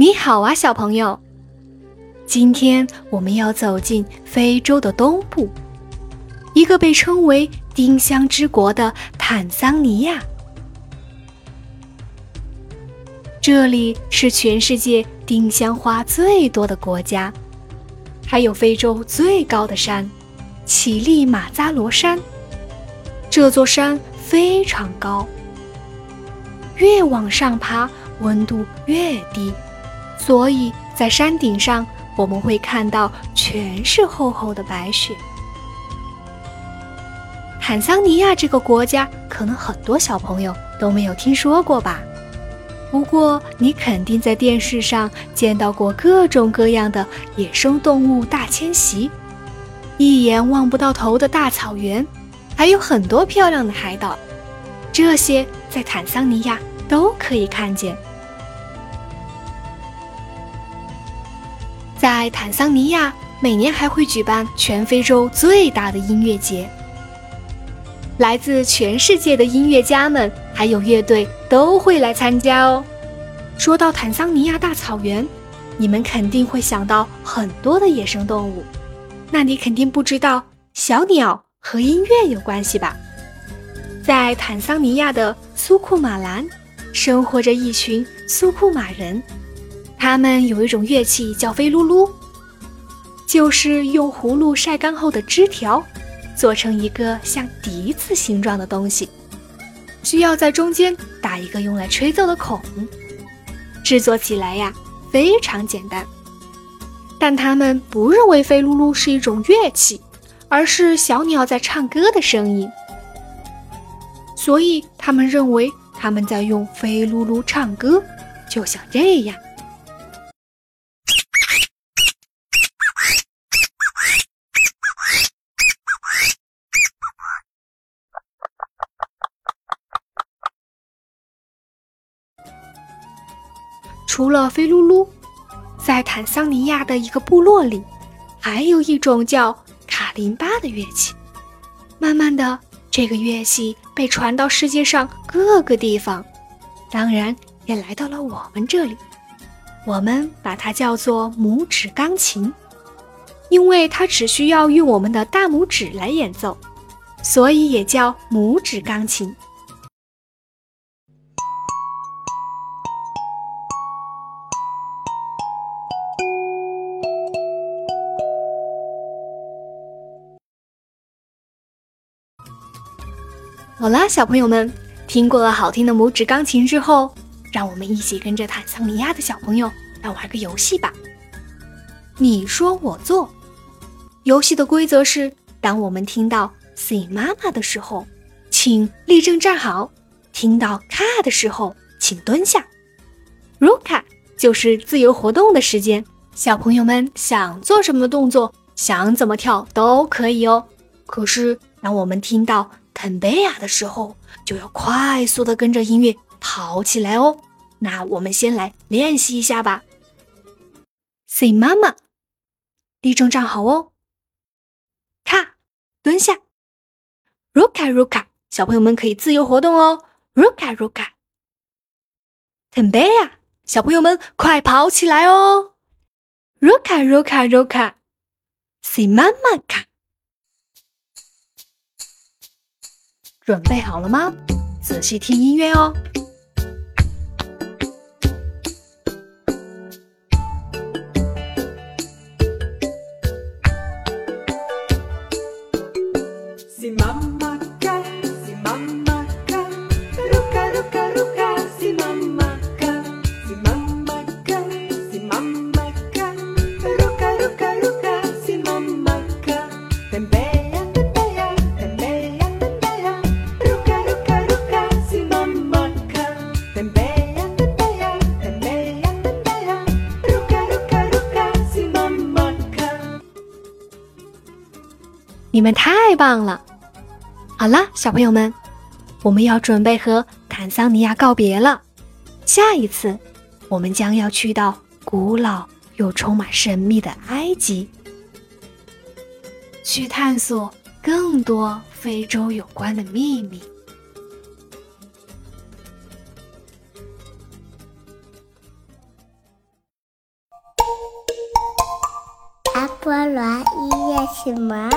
你好啊，小朋友！今天我们要走进非洲的东部，一个被称为“丁香之国”的坦桑尼亚。这里是全世界丁香花最多的国家，还有非洲最高的山——乞力马扎罗山。这座山非常高，越往上爬，温度越低，所以在山顶上我们会看到全是厚厚的白雪。坦桑尼亚这个国家，可能很多小朋友都没有听说过吧？不过你肯定在电视上见到过各种各样的野生动物大迁徙，一眼望不到头的大草原。还有很多漂亮的海岛，这些在坦桑尼亚都可以看见。在坦桑尼亚，每年还会举办全非洲最大的音乐节，来自全世界的音乐家们还有乐队都会来参加哦。说到坦桑尼亚大草原，你们肯定会想到很多的野生动物，那你肯定不知道小鸟。和音乐有关系吧？在坦桑尼亚的苏库马兰，生活着一群苏库马人，他们有一种乐器叫飞噜噜，就是用葫芦晒干后的枝条做成一个像笛子形状的东西，需要在中间打一个用来吹奏的孔，制作起来呀非常简单。但他们不认为飞噜噜是一种乐器。而是小鸟在唱歌的声音，所以他们认为他们在用飞噜噜唱歌，就像这样。除了飞噜噜，在坦桑尼亚的一个部落里，还有一种叫卡。林巴的乐器，慢慢的，这个乐器被传到世界上各个地方，当然也来到了我们这里。我们把它叫做拇指钢琴，因为它只需要用我们的大拇指来演奏，所以也叫拇指钢琴。好啦，小朋友们，听过了好听的拇指钢琴之后，让我们一起跟着坦桑尼亚的小朋友来玩个游戏吧。你说我做。游戏的规则是：当我们听到 “see 妈妈”的时候，请立正站好；听到 “ka” 的时候，请蹲下。“ruka” 就是自由活动的时间，小朋友们想做什么动作，想怎么跳都可以哦。可是当我们听到很贝亚的时候，就要快速的跟着音乐跑起来哦。那我们先来练习一下吧。Say 妈妈，立正站好哦。卡，蹲下。Ruka Ruka，小朋友们可以自由活动哦。Ruka Ruka。腾贝亚，小朋友们快跑起来哦。Ruka Ruka Ruka。Say 妈妈卡。准备好了吗？仔细听音乐哦。是妈妈你们太棒了！好了，小朋友们，我们要准备和坦桑尼亚告别了。下一次，我们将要去到古老又充满神秘的埃及，去探索更多非洲有关的秘密。阿波罗音乐启蒙。